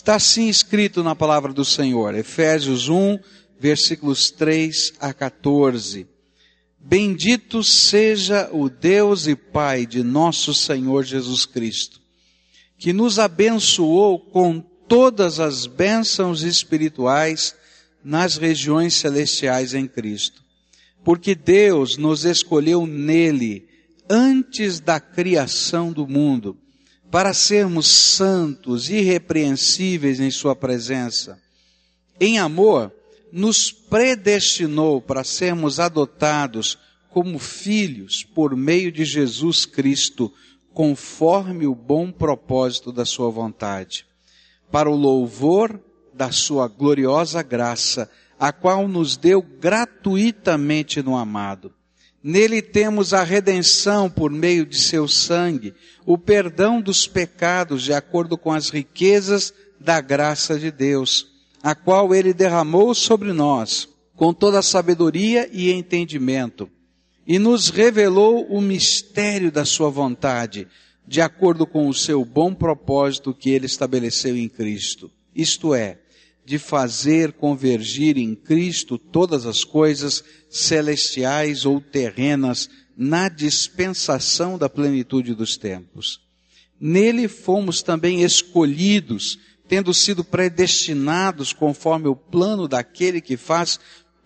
Está assim escrito na palavra do Senhor, Efésios 1, versículos 3 a 14. Bendito seja o Deus e Pai de nosso Senhor Jesus Cristo, que nos abençoou com todas as bênçãos espirituais nas regiões celestiais em Cristo. Porque Deus nos escolheu nele antes da criação do mundo, para sermos santos, irrepreensíveis em Sua presença. Em amor, nos predestinou para sermos adotados como filhos por meio de Jesus Cristo, conforme o bom propósito da Sua vontade, para o louvor da Sua gloriosa graça, a qual nos deu gratuitamente no amado. Nele temos a redenção por meio de seu sangue, o perdão dos pecados de acordo com as riquezas da graça de Deus a qual ele derramou sobre nós, com toda sabedoria e entendimento, e nos revelou o mistério da sua vontade, de acordo com o seu bom propósito que ele estabeleceu em Cristo. Isto é, de fazer convergir em Cristo todas as coisas celestiais ou terrenas na dispensação da plenitude dos tempos. Nele fomos também escolhidos tendo sido predestinados conforme o plano daquele que faz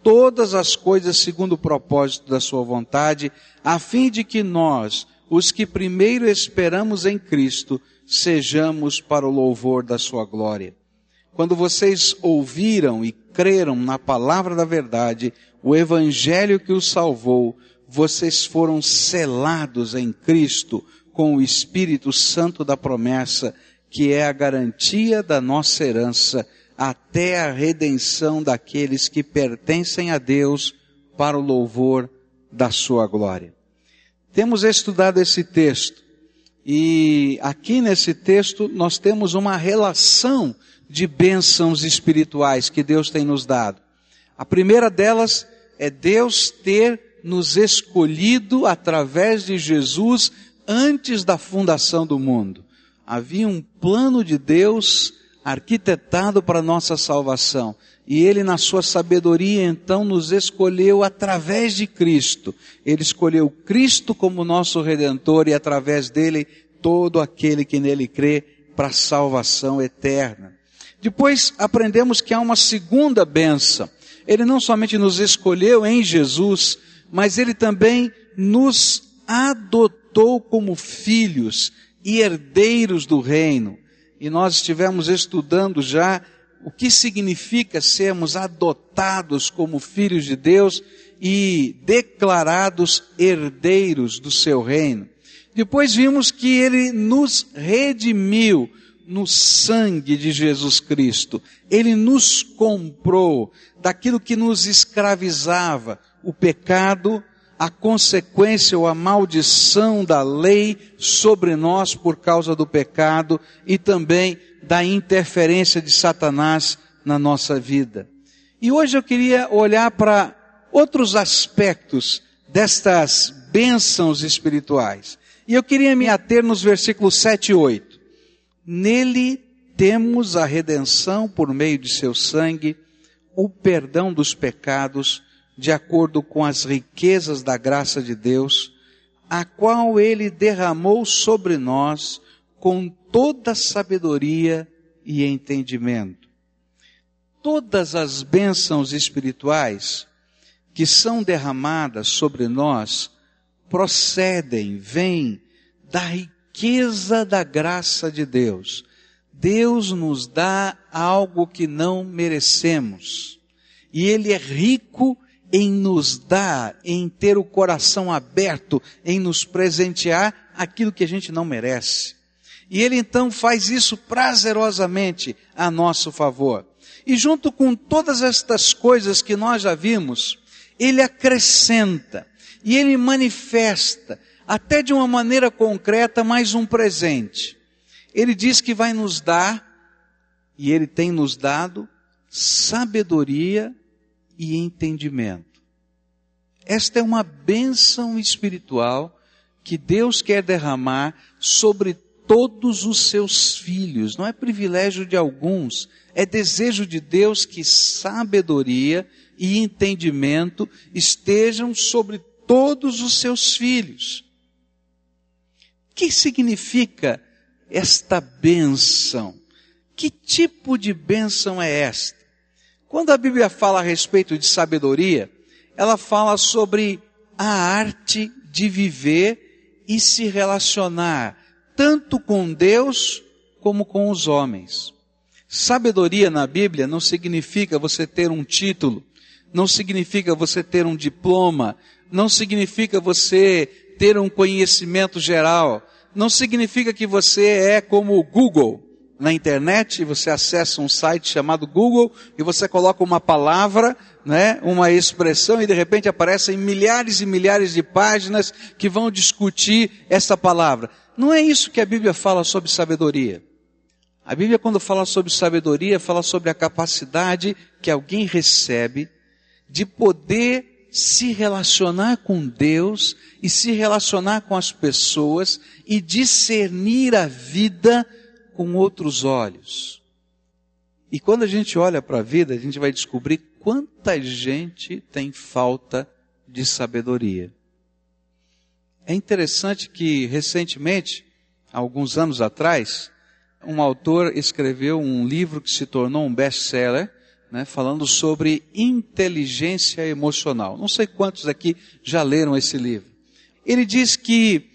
todas as coisas segundo o propósito da sua vontade, a fim de que nós, os que primeiro esperamos em Cristo, sejamos para o louvor da sua glória. Quando vocês ouviram e creram na palavra da verdade, o evangelho que os salvou, vocês foram selados em Cristo com o Espírito Santo da promessa, que é a garantia da nossa herança até a redenção daqueles que pertencem a Deus para o louvor da sua glória. Temos estudado esse texto e aqui nesse texto nós temos uma relação de bênçãos espirituais que Deus tem nos dado. A primeira delas é Deus ter nos escolhido através de Jesus antes da fundação do mundo havia um plano de Deus arquitetado para nossa salvação. E Ele, na sua sabedoria, então nos escolheu através de Cristo. Ele escolheu Cristo como nosso Redentor e através dele todo aquele que nele crê para salvação eterna. Depois aprendemos que há uma segunda benção. Ele não somente nos escolheu em Jesus, mas ele também nos adotou como filhos e herdeiros do reino. E nós estivemos estudando já o que significa sermos adotados como filhos de Deus e declarados herdeiros do seu reino. Depois vimos que ele nos redimiu no sangue de Jesus Cristo. Ele nos comprou daquilo que nos escravizava, o pecado, a consequência ou a maldição da lei sobre nós por causa do pecado e também da interferência de Satanás na nossa vida. E hoje eu queria olhar para outros aspectos destas bênçãos espirituais. E eu queria me ater nos versículos 7 e 8. Nele temos a redenção por meio de seu sangue, o perdão dos pecados, de acordo com as riquezas da graça de Deus, a qual ele derramou sobre nós com toda sabedoria e entendimento. Todas as bênçãos espirituais que são derramadas sobre nós procedem, vêm da riqueza da graça de Deus. Deus nos dá algo que não merecemos. E Ele é rico em nos dar, em ter o coração aberto, em nos presentear aquilo que a gente não merece. E ele então faz isso prazerosamente a nosso favor. E junto com todas estas coisas que nós já vimos, ele acrescenta e ele manifesta, até de uma maneira concreta, mais um presente. Ele diz que vai nos dar, e ele tem nos dado, sabedoria e entendimento. Esta é uma bênção espiritual que Deus quer derramar sobre todos os seus filhos. Não é privilégio de alguns, é desejo de Deus que sabedoria e entendimento estejam sobre todos os seus filhos. Que significa esta bênção? Que tipo de bênção é esta? Quando a Bíblia fala a respeito de sabedoria, ela fala sobre a arte de viver e se relacionar tanto com Deus como com os homens. Sabedoria na Bíblia não significa você ter um título, não significa você ter um diploma, não significa você ter um conhecimento geral, não significa que você é como o Google. Na internet, você acessa um site chamado Google e você coloca uma palavra, né, uma expressão e de repente aparecem milhares e milhares de páginas que vão discutir essa palavra. Não é isso que a Bíblia fala sobre sabedoria. A Bíblia, quando fala sobre sabedoria, fala sobre a capacidade que alguém recebe de poder se relacionar com Deus e se relacionar com as pessoas e discernir a vida com outros olhos. E quando a gente olha para a vida, a gente vai descobrir quanta gente tem falta de sabedoria. É interessante que recentemente, alguns anos atrás, um autor escreveu um livro que se tornou um best-seller, né, falando sobre inteligência emocional. Não sei quantos aqui já leram esse livro. Ele diz que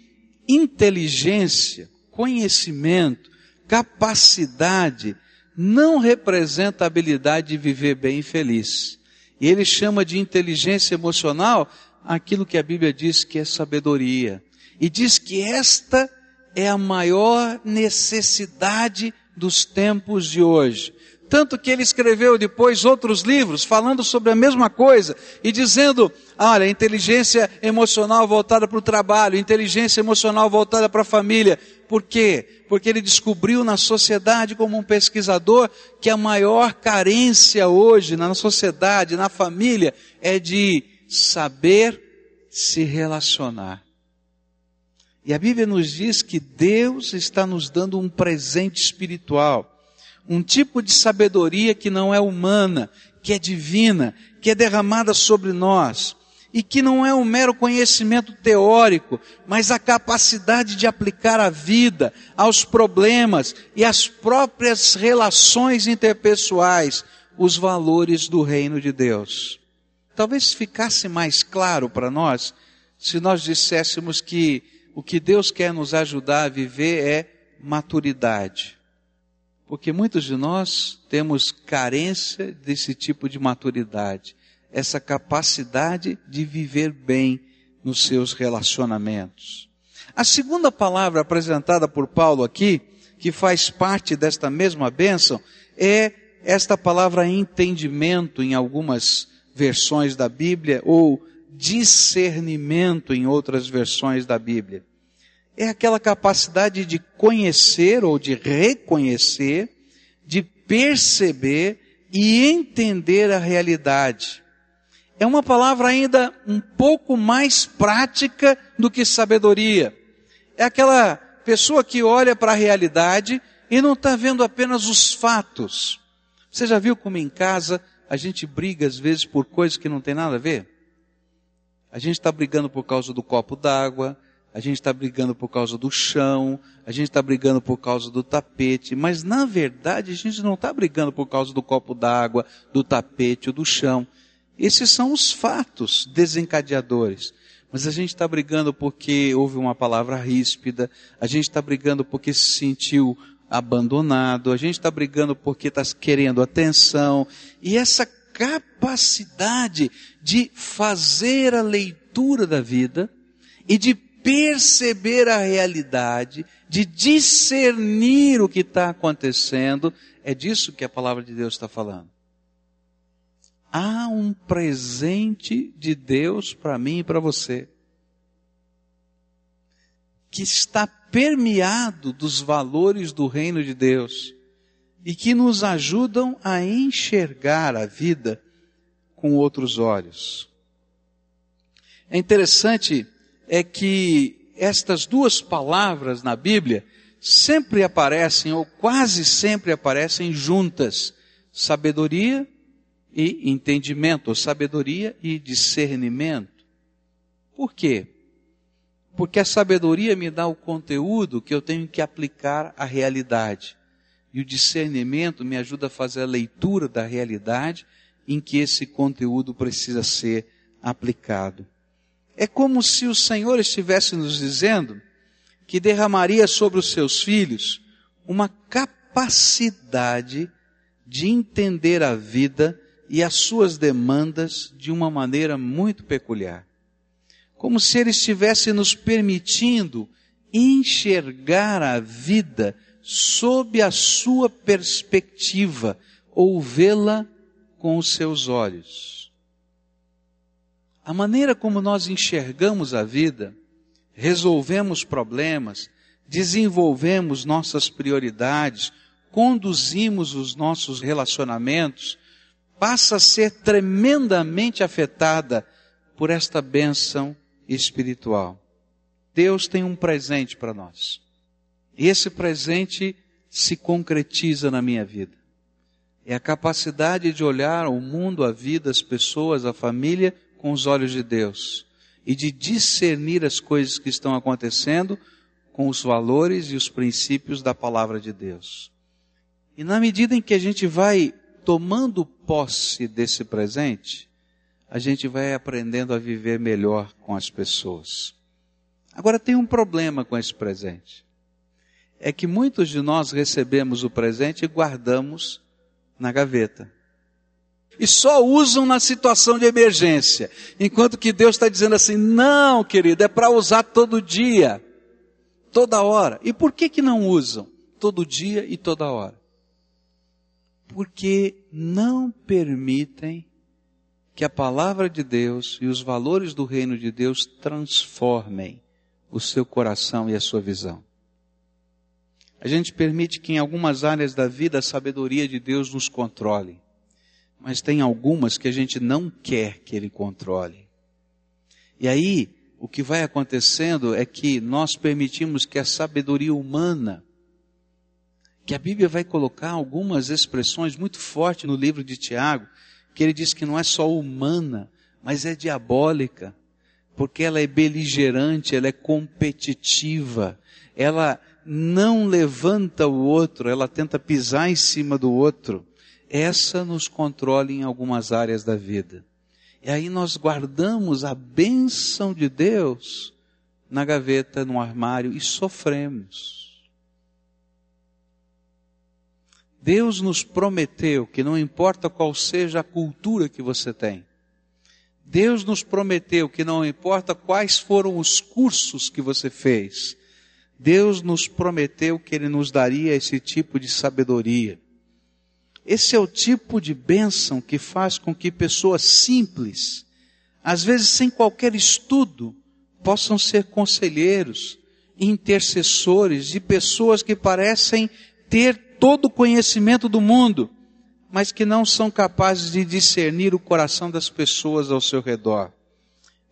inteligência, conhecimento, capacidade não representa a habilidade de viver bem e feliz. E ele chama de inteligência emocional aquilo que a Bíblia diz que é sabedoria. E diz que esta é a maior necessidade dos tempos de hoje. Tanto que ele escreveu depois outros livros falando sobre a mesma coisa e dizendo, olha, inteligência emocional voltada para o trabalho, inteligência emocional voltada para a família. Por quê? Porque ele descobriu na sociedade como um pesquisador que a maior carência hoje na sociedade, na família, é de saber se relacionar. E a Bíblia nos diz que Deus está nos dando um presente espiritual, um tipo de sabedoria que não é humana, que é divina, que é derramada sobre nós, e que não é um mero conhecimento teórico, mas a capacidade de aplicar à vida, aos problemas e às próprias relações interpessoais, os valores do reino de Deus talvez ficasse mais claro para nós se nós disséssemos que o que Deus quer nos ajudar a viver é maturidade. Porque muitos de nós temos carência desse tipo de maturidade, essa capacidade de viver bem nos seus relacionamentos. A segunda palavra apresentada por Paulo aqui, que faz parte desta mesma bênção, é esta palavra entendimento em algumas versões da Bíblia, ou discernimento em outras versões da Bíblia. É aquela capacidade de conhecer ou de reconhecer, de perceber e entender a realidade. É uma palavra ainda um pouco mais prática do que sabedoria. É aquela pessoa que olha para a realidade e não está vendo apenas os fatos. Você já viu como em casa a gente briga às vezes por coisas que não tem nada a ver. A gente está brigando por causa do copo d'água, a gente está brigando por causa do chão, a gente está brigando por causa do tapete, mas na verdade a gente não está brigando por causa do copo d'água, do tapete ou do chão. Esses são os fatos desencadeadores. Mas a gente está brigando porque houve uma palavra ríspida, a gente está brigando porque se sentiu abandonado, a gente está brigando porque está querendo atenção, e essa capacidade de fazer a leitura da vida e de perceber a realidade, de discernir o que está acontecendo, é disso que a palavra de Deus está falando. Há um presente de Deus para mim e para você que está permeado dos valores do reino de Deus e que nos ajudam a enxergar a vida com outros olhos. É interessante é que estas duas palavras na Bíblia sempre aparecem, ou quase sempre aparecem juntas, sabedoria e entendimento, ou sabedoria e discernimento. Por quê? Porque a sabedoria me dá o conteúdo que eu tenho que aplicar à realidade. E o discernimento me ajuda a fazer a leitura da realidade em que esse conteúdo precisa ser aplicado. É como se o Senhor estivesse nos dizendo que derramaria sobre os seus filhos uma capacidade de entender a vida e as suas demandas de uma maneira muito peculiar. Como se Ele estivesse nos permitindo enxergar a vida sob a sua perspectiva ou vê-la com os seus olhos. A maneira como nós enxergamos a vida, resolvemos problemas, desenvolvemos nossas prioridades, conduzimos os nossos relacionamentos, passa a ser tremendamente afetada por esta bênção espiritual. Deus tem um presente para nós. E esse presente se concretiza na minha vida. É a capacidade de olhar o mundo, a vida, as pessoas, a família com os olhos de Deus e de discernir as coisas que estão acontecendo com os valores e os princípios da palavra de Deus. E na medida em que a gente vai tomando posse desse presente, a gente vai aprendendo a viver melhor com as pessoas. Agora tem um problema com esse presente. É que muitos de nós recebemos o presente e guardamos na gaveta. E só usam na situação de emergência. Enquanto que Deus está dizendo assim, não, querido, é para usar todo dia, toda hora. E por que que não usam todo dia e toda hora? porque não permitem que a palavra de Deus e os valores do reino de Deus transformem o seu coração e a sua visão. A gente permite que em algumas áreas da vida a sabedoria de Deus nos controle, mas tem algumas que a gente não quer que Ele controle. E aí, o que vai acontecendo é que nós permitimos que a sabedoria humana que a Bíblia vai colocar algumas expressões muito fortes no livro de Tiago, que ele diz que não é só humana, mas é diabólica, porque ela é beligerante, ela é competitiva, ela não levanta o outro, ela tenta pisar em cima do outro. Essa nos controla em algumas áreas da vida. E aí nós guardamos a bênção de Deus na gaveta, no armário e sofremos. Deus nos prometeu que não importa qual seja a cultura que você tem, Deus nos prometeu que não importa quais foram os cursos que você fez, Deus nos prometeu que Ele nos daria esse tipo de sabedoria. Esse é o tipo de bênção que faz com que pessoas simples, às vezes sem qualquer estudo, possam ser conselheiros, intercessores de pessoas que parecem ter todo o conhecimento do mundo, mas que não são capazes de discernir o coração das pessoas ao seu redor.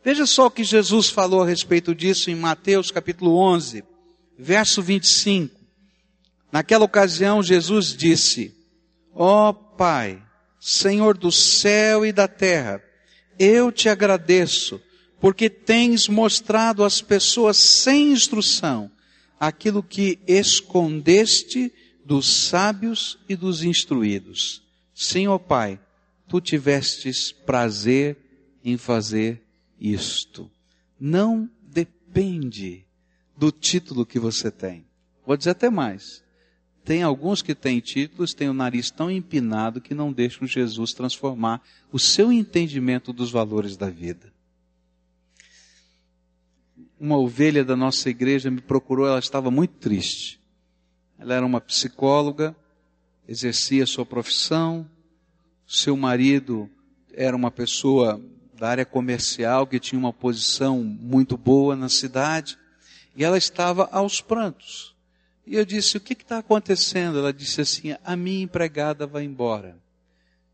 Veja só o que Jesus falou a respeito disso em Mateus capítulo 11, verso 25. Naquela ocasião, Jesus disse: Ó oh, Pai, Senhor do céu e da terra, eu te agradeço, porque tens mostrado às pessoas sem instrução aquilo que escondeste dos sábios e dos instruídos. Sim, ó Pai, tu tivestes prazer em fazer isto. Não depende do título que você tem. Vou dizer até mais. Tem alguns que têm títulos, têm o nariz tão empinado que não deixam Jesus transformar o seu entendimento dos valores da vida. Uma ovelha da nossa igreja me procurou, ela estava muito triste. Ela era uma psicóloga, exercia sua profissão, seu marido era uma pessoa da área comercial que tinha uma posição muito boa na cidade, e ela estava aos prantos. E eu disse: O que está acontecendo? Ela disse assim: A minha empregada vai embora.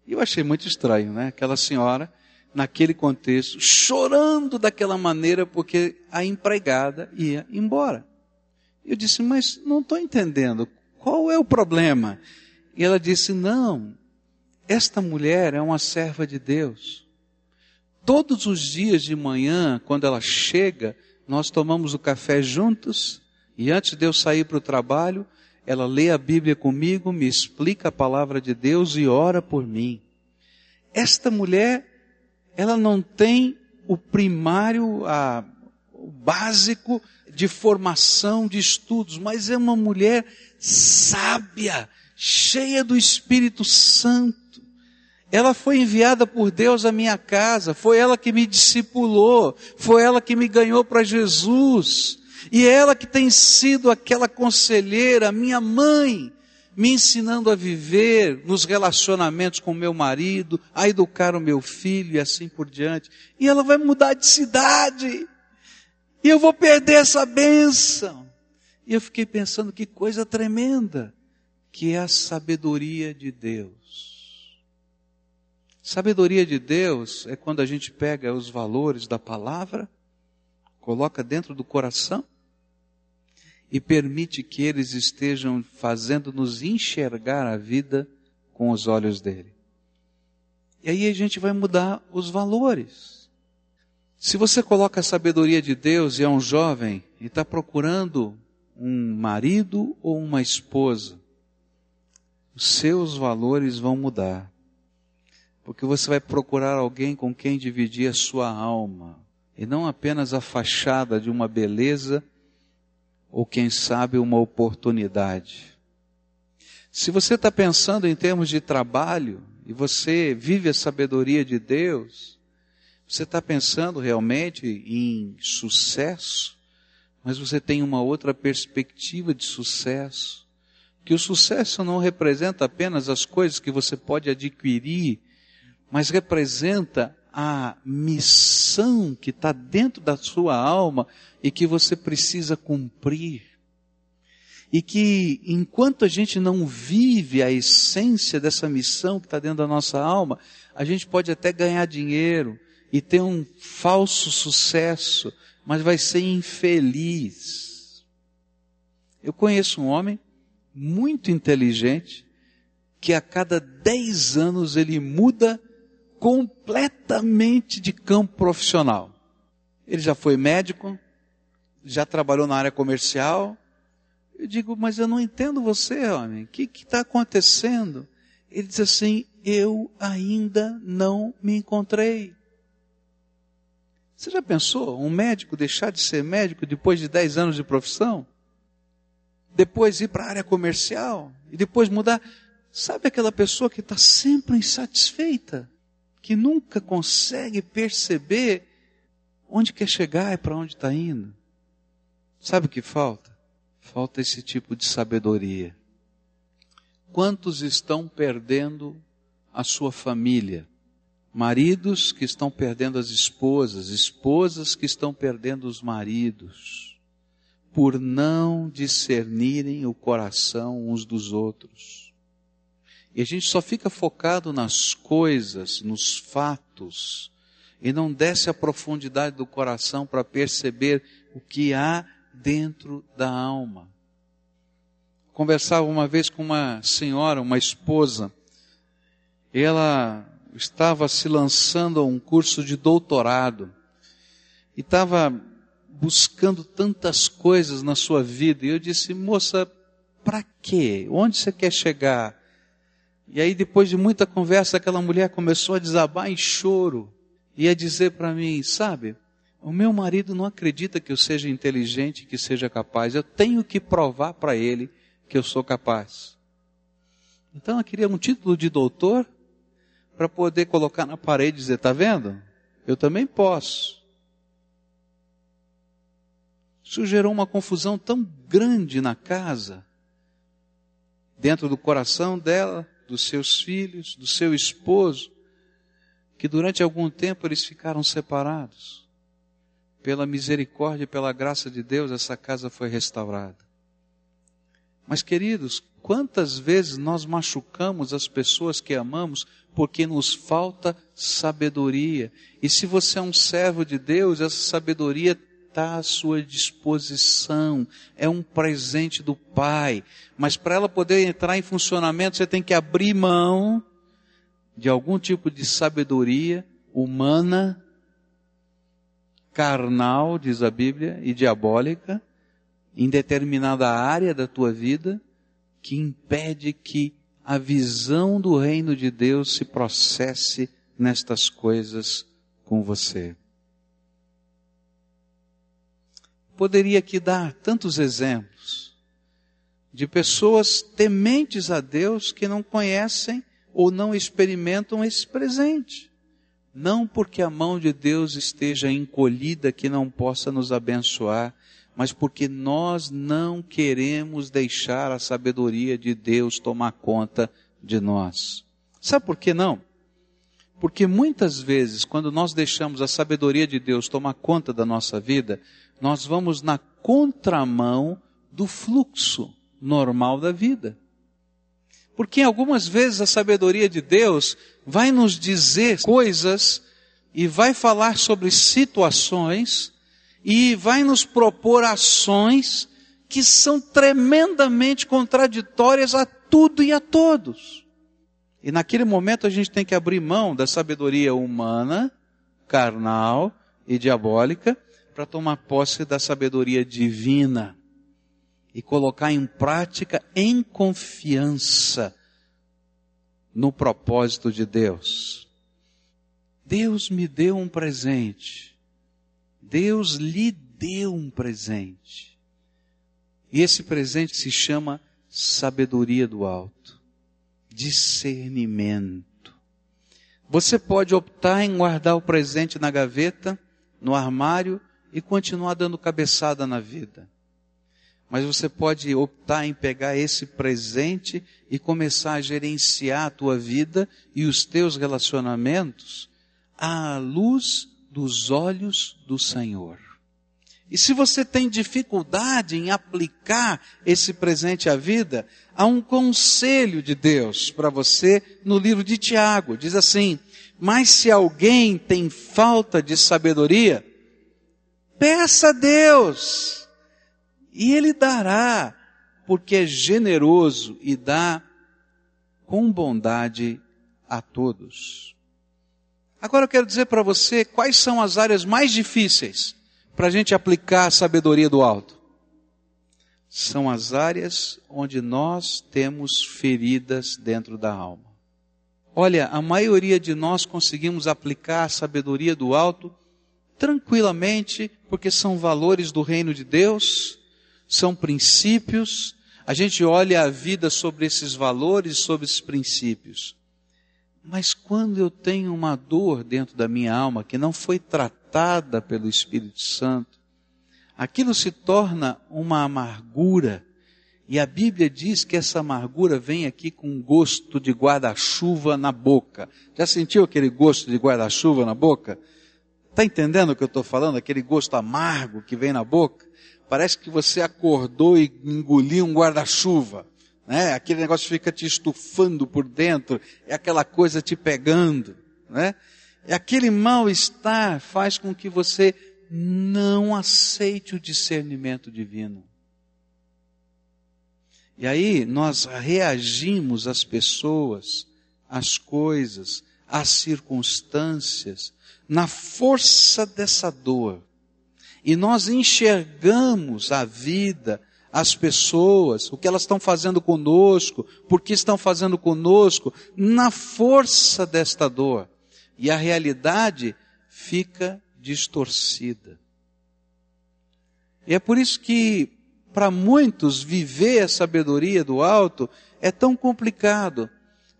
E eu achei muito estranho, né? Aquela senhora, naquele contexto, chorando daquela maneira porque a empregada ia embora. Eu disse, mas não estou entendendo. Qual é o problema? E ela disse, não, esta mulher é uma serva de Deus. Todos os dias de manhã, quando ela chega, nós tomamos o café juntos e antes de eu sair para o trabalho, ela lê a Bíblia comigo, me explica a palavra de Deus e ora por mim. Esta mulher, ela não tem o primário, a, o básico de formação, de estudos, mas é uma mulher sábia, cheia do Espírito Santo. Ela foi enviada por Deus à minha casa, foi ela que me discipulou, foi ela que me ganhou para Jesus. E ela que tem sido aquela conselheira, minha mãe, me ensinando a viver nos relacionamentos com meu marido, a educar o meu filho e assim por diante. E ela vai mudar de cidade. E eu vou perder essa bênção. E eu fiquei pensando que coisa tremenda que é a sabedoria de Deus. Sabedoria de Deus é quando a gente pega os valores da palavra, coloca dentro do coração e permite que eles estejam fazendo-nos enxergar a vida com os olhos dele. E aí a gente vai mudar os valores. Se você coloca a sabedoria de Deus e é um jovem e está procurando um marido ou uma esposa, os seus valores vão mudar. Porque você vai procurar alguém com quem dividir a sua alma, e não apenas a fachada de uma beleza ou quem sabe uma oportunidade. Se você está pensando em termos de trabalho e você vive a sabedoria de Deus, você está pensando realmente em sucesso, mas você tem uma outra perspectiva de sucesso. Que o sucesso não representa apenas as coisas que você pode adquirir, mas representa a missão que está dentro da sua alma e que você precisa cumprir. E que enquanto a gente não vive a essência dessa missão que está dentro da nossa alma, a gente pode até ganhar dinheiro e ter um falso sucesso, mas vai ser infeliz. Eu conheço um homem muito inteligente que a cada dez anos ele muda completamente de campo profissional. Ele já foi médico, já trabalhou na área comercial. Eu digo, mas eu não entendo você, homem. O que está acontecendo? Ele diz assim: Eu ainda não me encontrei. Você já pensou um médico deixar de ser médico depois de 10 anos de profissão? Depois ir para a área comercial? E depois mudar? Sabe aquela pessoa que está sempre insatisfeita? Que nunca consegue perceber onde quer chegar e para onde está indo. Sabe o que falta? Falta esse tipo de sabedoria. Quantos estão perdendo a sua família? Maridos que estão perdendo as esposas, esposas que estão perdendo os maridos, por não discernirem o coração uns dos outros. E a gente só fica focado nas coisas, nos fatos, e não desce a profundidade do coração para perceber o que há dentro da alma. Conversava uma vez com uma senhora, uma esposa, e ela estava se lançando a um curso de doutorado, e estava buscando tantas coisas na sua vida, e eu disse, moça, para quê? Onde você quer chegar? E aí, depois de muita conversa, aquela mulher começou a desabar em choro e a dizer para mim: Sabe, o meu marido não acredita que eu seja inteligente, que seja capaz. Eu tenho que provar para ele que eu sou capaz. Então, ela queria um título de doutor para poder colocar na parede e dizer: Está vendo? Eu também posso. Isso gerou uma confusão tão grande na casa, dentro do coração dela, dos seus filhos, do seu esposo, que durante algum tempo eles ficaram separados. Pela misericórdia e pela graça de Deus, essa casa foi restaurada. Mas, queridos, quantas vezes nós machucamos as pessoas que amamos porque nos falta sabedoria? E se você é um servo de Deus, essa sabedoria está à sua disposição. É um presente do Pai. Mas para ela poder entrar em funcionamento, você tem que abrir mão de algum tipo de sabedoria humana, carnal, diz a Bíblia, e diabólica, em determinada área da tua vida, que impede que a visão do reino de Deus se processe nestas coisas com você. Poderia aqui dar tantos exemplos de pessoas tementes a Deus que não conhecem ou não experimentam esse presente. Não porque a mão de Deus esteja encolhida que não possa nos abençoar, mas porque nós não queremos deixar a sabedoria de Deus tomar conta de nós. Sabe por que não? Porque muitas vezes, quando nós deixamos a sabedoria de Deus tomar conta da nossa vida, nós vamos na contramão do fluxo normal da vida. Porque algumas vezes a sabedoria de Deus vai nos dizer coisas e vai falar sobre situações e vai nos propor ações que são tremendamente contraditórias a tudo e a todos. E naquele momento a gente tem que abrir mão da sabedoria humana, carnal e diabólica para tomar posse da sabedoria divina e colocar em prática em confiança no propósito de Deus. Deus me deu um presente Deus lhe deu um presente. E esse presente se chama sabedoria do alto, discernimento. Você pode optar em guardar o presente na gaveta, no armário e continuar dando cabeçada na vida. Mas você pode optar em pegar esse presente e começar a gerenciar a tua vida e os teus relacionamentos à luz dos olhos do Senhor. E se você tem dificuldade em aplicar esse presente à vida, há um conselho de Deus para você no livro de Tiago. Diz assim: Mas se alguém tem falta de sabedoria, peça a Deus, e Ele dará, porque é generoso e dá com bondade a todos. Agora eu quero dizer para você quais são as áreas mais difíceis para a gente aplicar a sabedoria do alto. São as áreas onde nós temos feridas dentro da alma. Olha, a maioria de nós conseguimos aplicar a sabedoria do alto tranquilamente, porque são valores do reino de Deus, são princípios. A gente olha a vida sobre esses valores, sobre esses princípios. Mas quando eu tenho uma dor dentro da minha alma que não foi tratada pelo Espírito Santo, aquilo se torna uma amargura. E a Bíblia diz que essa amargura vem aqui com gosto de guarda-chuva na boca. Já sentiu aquele gosto de guarda-chuva na boca? Está entendendo o que eu estou falando? Aquele gosto amargo que vem na boca? Parece que você acordou e engoliu um guarda-chuva né? Aquele negócio fica te estufando por dentro, é aquela coisa te pegando, né? E aquele mal-estar faz com que você não aceite o discernimento divino. E aí nós reagimos às pessoas, às coisas, às circunstâncias, na força dessa dor. E nós enxergamos a vida, as pessoas, o que elas estão fazendo conosco, por que estão fazendo conosco, na força desta dor. E a realidade fica distorcida. E é por isso que, para muitos, viver a sabedoria do alto é tão complicado.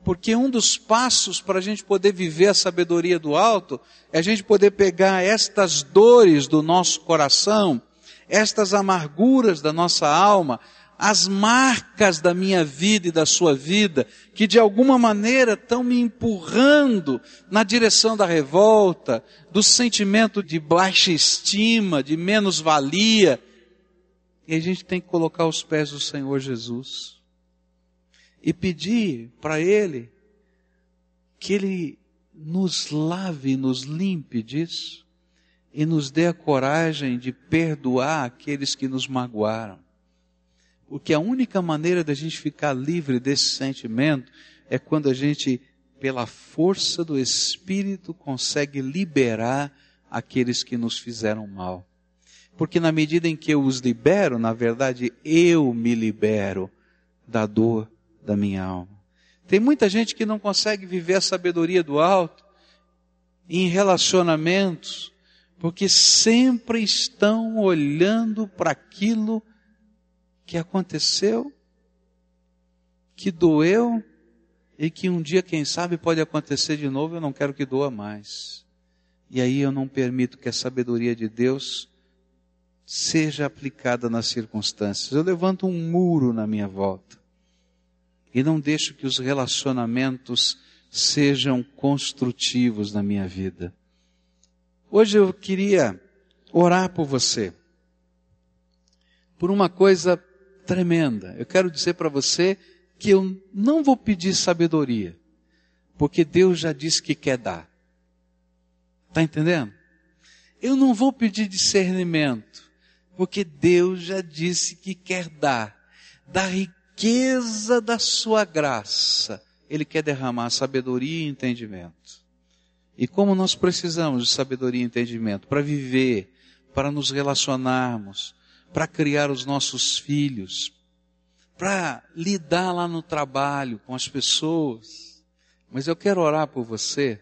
Porque um dos passos para a gente poder viver a sabedoria do alto é a gente poder pegar estas dores do nosso coração estas amarguras da nossa alma, as marcas da minha vida e da sua vida, que de alguma maneira estão me empurrando na direção da revolta, do sentimento de baixa estima, de menos-valia. E a gente tem que colocar os pés do Senhor Jesus e pedir para Ele que Ele nos lave, nos limpe disso e nos dê a coragem de perdoar aqueles que nos magoaram. Porque a única maneira da gente ficar livre desse sentimento é quando a gente, pela força do Espírito, consegue liberar aqueles que nos fizeram mal. Porque na medida em que eu os libero, na verdade, eu me libero da dor da minha alma. Tem muita gente que não consegue viver a sabedoria do alto em relacionamentos, porque sempre estão olhando para aquilo que aconteceu, que doeu e que um dia, quem sabe, pode acontecer de novo, eu não quero que doa mais. E aí eu não permito que a sabedoria de Deus seja aplicada nas circunstâncias. Eu levanto um muro na minha volta e não deixo que os relacionamentos sejam construtivos na minha vida. Hoje eu queria orar por você, por uma coisa tremenda. Eu quero dizer para você que eu não vou pedir sabedoria, porque Deus já disse que quer dar. Está entendendo? Eu não vou pedir discernimento, porque Deus já disse que quer dar. Da riqueza da sua graça, Ele quer derramar sabedoria e entendimento. E como nós precisamos de sabedoria e entendimento para viver, para nos relacionarmos, para criar os nossos filhos, para lidar lá no trabalho com as pessoas. Mas eu quero orar por você,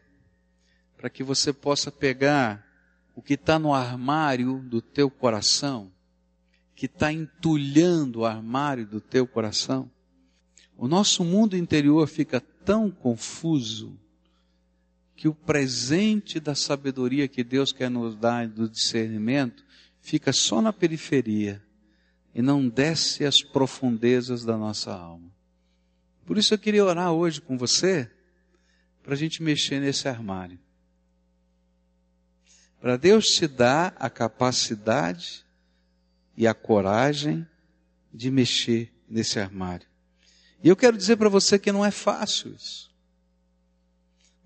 para que você possa pegar o que está no armário do teu coração, que está entulhando o armário do teu coração. O nosso mundo interior fica tão confuso que o presente da sabedoria que Deus quer nos dar do discernimento fica só na periferia e não desce às profundezas da nossa alma. Por isso eu queria orar hoje com você para a gente mexer nesse armário. Para Deus te dar a capacidade e a coragem de mexer nesse armário. E eu quero dizer para você que não é fácil isso.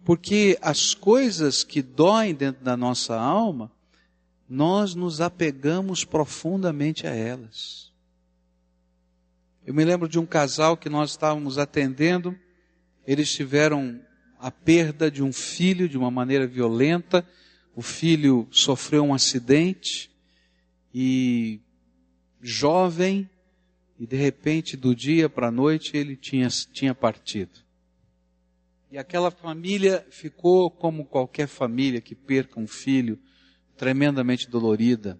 Porque as coisas que doem dentro da nossa alma nós nos apegamos profundamente a elas. Eu me lembro de um casal que nós estávamos atendendo, eles tiveram a perda de um filho de uma maneira violenta, o filho sofreu um acidente e jovem, e de repente do dia para a noite ele tinha, tinha partido. E aquela família ficou como qualquer família que perca um filho, tremendamente dolorida.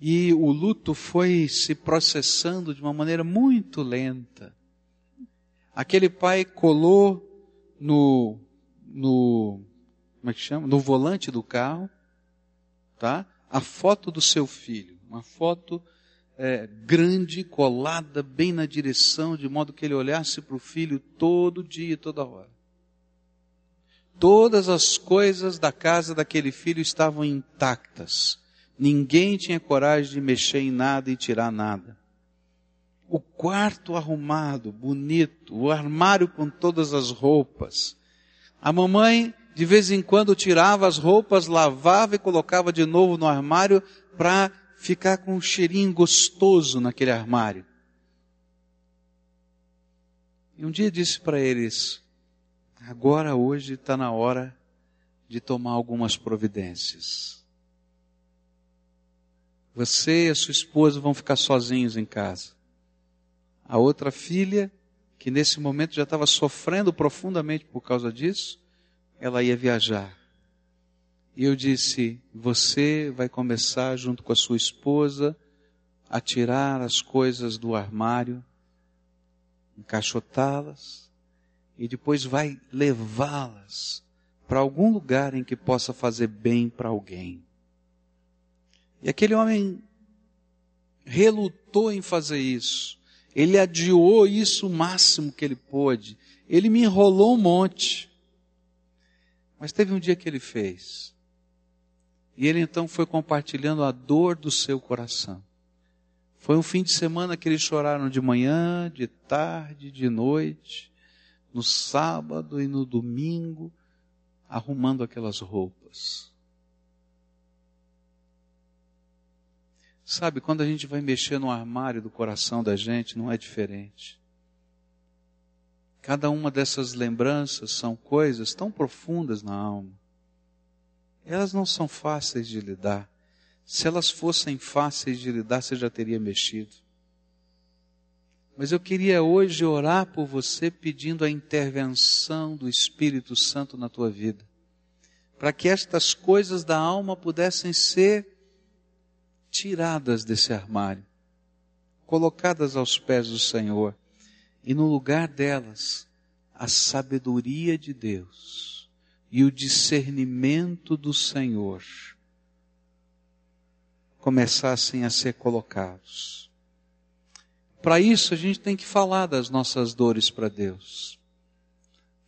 E o luto foi se processando de uma maneira muito lenta. Aquele pai colou no, no, como é que chama? No volante do carro, tá? A foto do seu filho. Uma foto é, grande, colada bem na direção, de modo que ele olhasse para o filho todo dia, toda hora. Todas as coisas da casa daquele filho estavam intactas. Ninguém tinha coragem de mexer em nada e tirar nada. O quarto arrumado, bonito, o armário com todas as roupas. A mamãe, de vez em quando, tirava as roupas, lavava e colocava de novo no armário para ficar com um cheirinho gostoso naquele armário. E um dia disse para eles: agora hoje está na hora de tomar algumas providências. Você e a sua esposa vão ficar sozinhos em casa. A outra filha, que nesse momento já estava sofrendo profundamente por causa disso, ela ia viajar. E eu disse: Você vai começar, junto com a sua esposa, a tirar as coisas do armário, encaixotá-las, e depois vai levá-las para algum lugar em que possa fazer bem para alguém. E aquele homem relutou em fazer isso. Ele adiou isso o máximo que ele pôde. Ele me enrolou um monte. Mas teve um dia que ele fez. E ele então foi compartilhando a dor do seu coração. Foi um fim de semana que eles choraram de manhã, de tarde, de noite no sábado e no domingo, arrumando aquelas roupas. Sabe, quando a gente vai mexer no armário do coração da gente, não é diferente. Cada uma dessas lembranças são coisas tão profundas na alma. Elas não são fáceis de lidar. Se elas fossem fáceis de lidar, você já teria mexido. Mas eu queria hoje orar por você pedindo a intervenção do Espírito Santo na tua vida, para que estas coisas da alma pudessem ser tiradas desse armário, colocadas aos pés do Senhor, e no lugar delas, a sabedoria de Deus e o discernimento do Senhor começassem a ser colocados. Para isso, a gente tem que falar das nossas dores para Deus.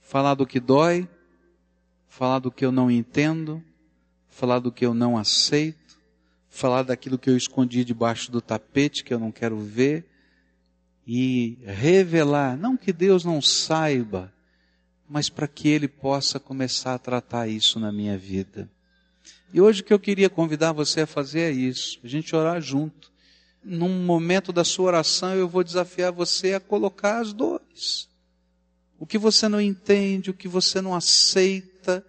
Falar do que dói, falar do que eu não entendo, falar do que eu não aceito, falar daquilo que eu escondi debaixo do tapete, que eu não quero ver, e revelar, não que Deus não saiba, mas para que Ele possa começar a tratar isso na minha vida. E hoje o que eu queria convidar você a fazer é isso, a gente orar junto. Num momento da sua oração eu vou desafiar você a colocar as dores. O que você não entende, o que você não aceita,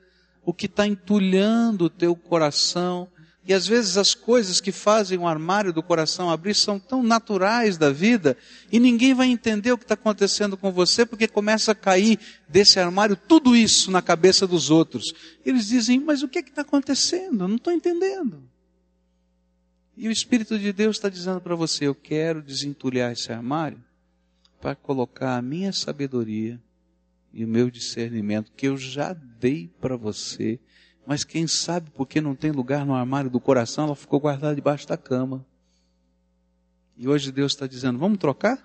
o que está entulhando o teu coração, e às vezes as coisas que fazem o armário do coração abrir são tão naturais da vida e ninguém vai entender o que está acontecendo com você porque começa a cair desse armário tudo isso na cabeça dos outros. Eles dizem, mas o que está acontecendo? Eu não estou entendendo. E o Espírito de Deus está dizendo para você, eu quero desentulhar esse armário para colocar a minha sabedoria e o meu discernimento que eu já dei para você mas quem sabe porque não tem lugar no armário do coração, ela ficou guardada debaixo da cama. E hoje Deus está dizendo: vamos trocar?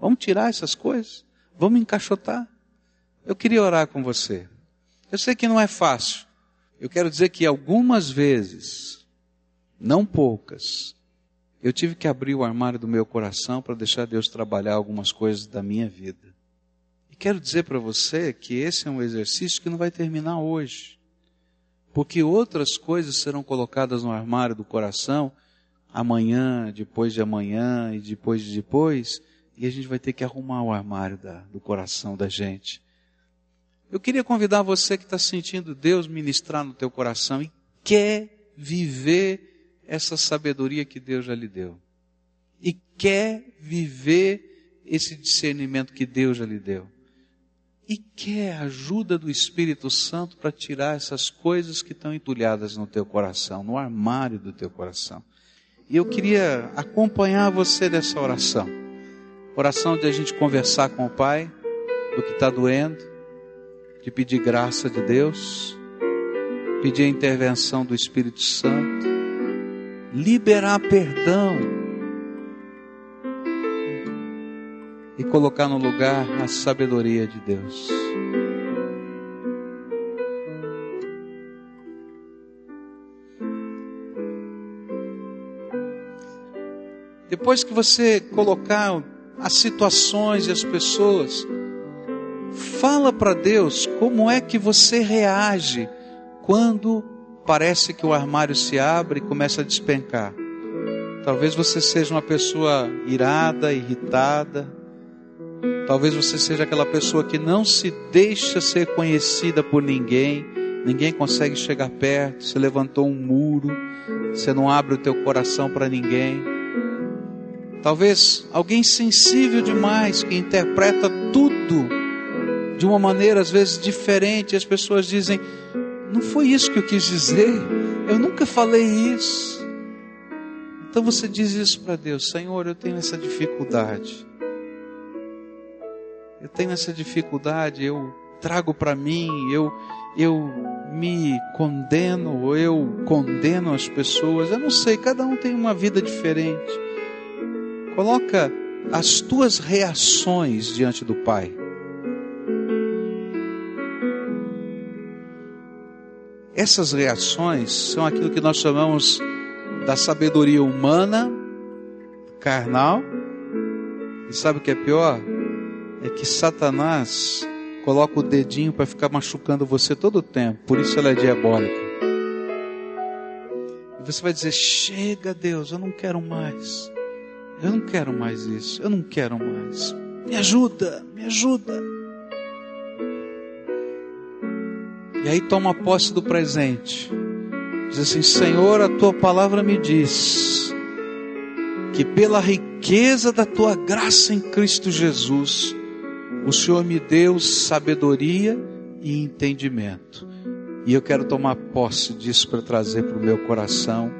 Vamos tirar essas coisas? Vamos encaixotar? Eu queria orar com você. Eu sei que não é fácil. Eu quero dizer que algumas vezes, não poucas, eu tive que abrir o armário do meu coração para deixar Deus trabalhar algumas coisas da minha vida. E quero dizer para você que esse é um exercício que não vai terminar hoje. Porque outras coisas serão colocadas no armário do coração amanhã, depois de amanhã e depois de depois, e a gente vai ter que arrumar o armário da, do coração da gente. Eu queria convidar você que está sentindo Deus ministrar no teu coração e quer viver essa sabedoria que Deus já lhe deu. E quer viver esse discernimento que Deus já lhe deu e quer a ajuda do Espírito Santo para tirar essas coisas que estão entulhadas no teu coração, no armário do teu coração. E eu queria acompanhar você nessa oração. Oração de a gente conversar com o Pai do que está doendo, de pedir graça de Deus, pedir a intervenção do Espírito Santo, liberar perdão e colocar no lugar a sabedoria de Deus. Depois que você colocar as situações e as pessoas, fala para Deus como é que você reage quando parece que o armário se abre e começa a despencar. Talvez você seja uma pessoa irada, irritada, Talvez você seja aquela pessoa que não se deixa ser conhecida por ninguém, ninguém consegue chegar perto, você levantou um muro, você não abre o teu coração para ninguém. Talvez alguém sensível demais que interpreta tudo de uma maneira às vezes diferente, as pessoas dizem: "Não foi isso que eu quis dizer. Eu nunca falei isso". Então você diz isso para Deus: "Senhor, eu tenho essa dificuldade eu tenho essa dificuldade, eu trago para mim, eu, eu me condeno, eu condeno as pessoas, eu não sei, cada um tem uma vida diferente. Coloca as tuas reações diante do Pai. Essas reações são aquilo que nós chamamos da sabedoria humana, carnal, e sabe o que é pior? É que Satanás coloca o dedinho para ficar machucando você todo o tempo, por isso ela é diabólica. E você vai dizer: Chega, Deus, eu não quero mais. Eu não quero mais isso. Eu não quero mais. Me ajuda, me ajuda. E aí toma posse do presente. Diz assim: Senhor, a tua palavra me diz que pela riqueza da tua graça em Cristo Jesus, o Senhor me deu sabedoria e entendimento. E eu quero tomar posse disso para trazer para o meu coração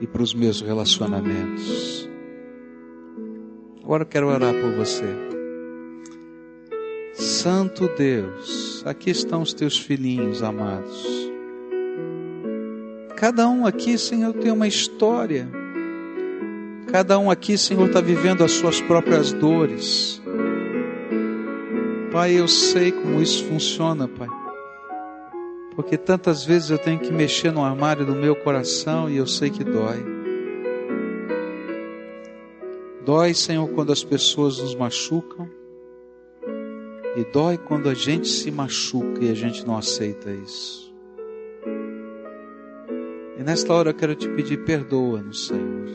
e para os meus relacionamentos. Agora eu quero orar por você. Santo Deus, aqui estão os teus filhinhos amados. Cada um aqui, Senhor, tem uma história. Cada um aqui, Senhor, está vivendo as suas próprias dores. Pai, eu sei como isso funciona, Pai. Porque tantas vezes eu tenho que mexer no armário do meu coração e eu sei que dói. Dói, Senhor, quando as pessoas nos machucam. E dói quando a gente se machuca e a gente não aceita isso. E nesta hora eu quero te pedir perdoa-nos, Senhor.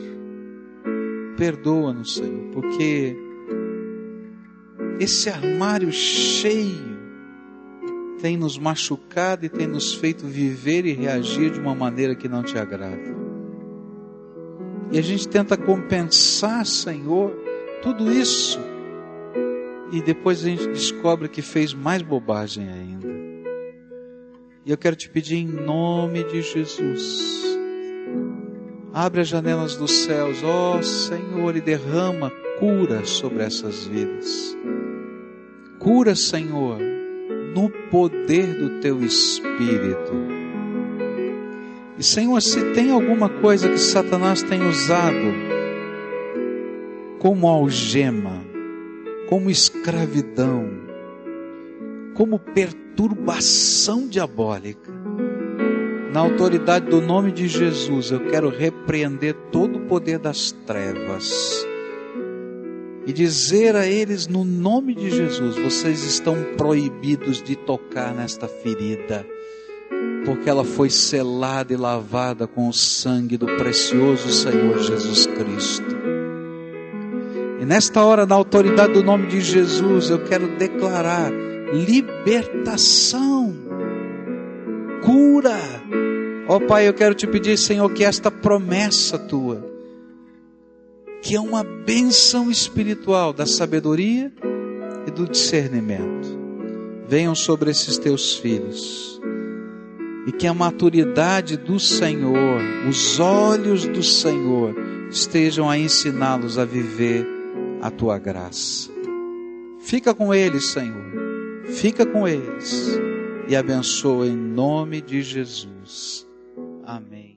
Perdoa-nos, Senhor, porque esse armário cheio tem nos machucado e tem nos feito viver e reagir de uma maneira que não te agrada. E a gente tenta compensar, Senhor, tudo isso. E depois a gente descobre que fez mais bobagem ainda. E eu quero te pedir em nome de Jesus. Abre as janelas dos céus, ó Senhor, e derrama cura sobre essas vidas. Cura, Senhor, no poder do teu Espírito. E Senhor, se tem alguma coisa que Satanás tem usado como algema, como escravidão, como perturbação diabólica, na autoridade do nome de Jesus, eu quero repreender todo o poder das trevas e dizer a eles, no nome de Jesus, vocês estão proibidos de tocar nesta ferida porque ela foi selada e lavada com o sangue do precioso Senhor Jesus Cristo. E nesta hora, na autoridade do nome de Jesus, eu quero declarar libertação, cura. Ó oh, Pai, eu quero te pedir, Senhor, que esta promessa tua, que é uma benção espiritual da sabedoria e do discernimento, venham sobre esses teus filhos e que a maturidade do Senhor, os olhos do Senhor, estejam a ensiná-los a viver a tua graça. Fica com eles, Senhor, fica com eles e abençoa em nome de Jesus. Amém.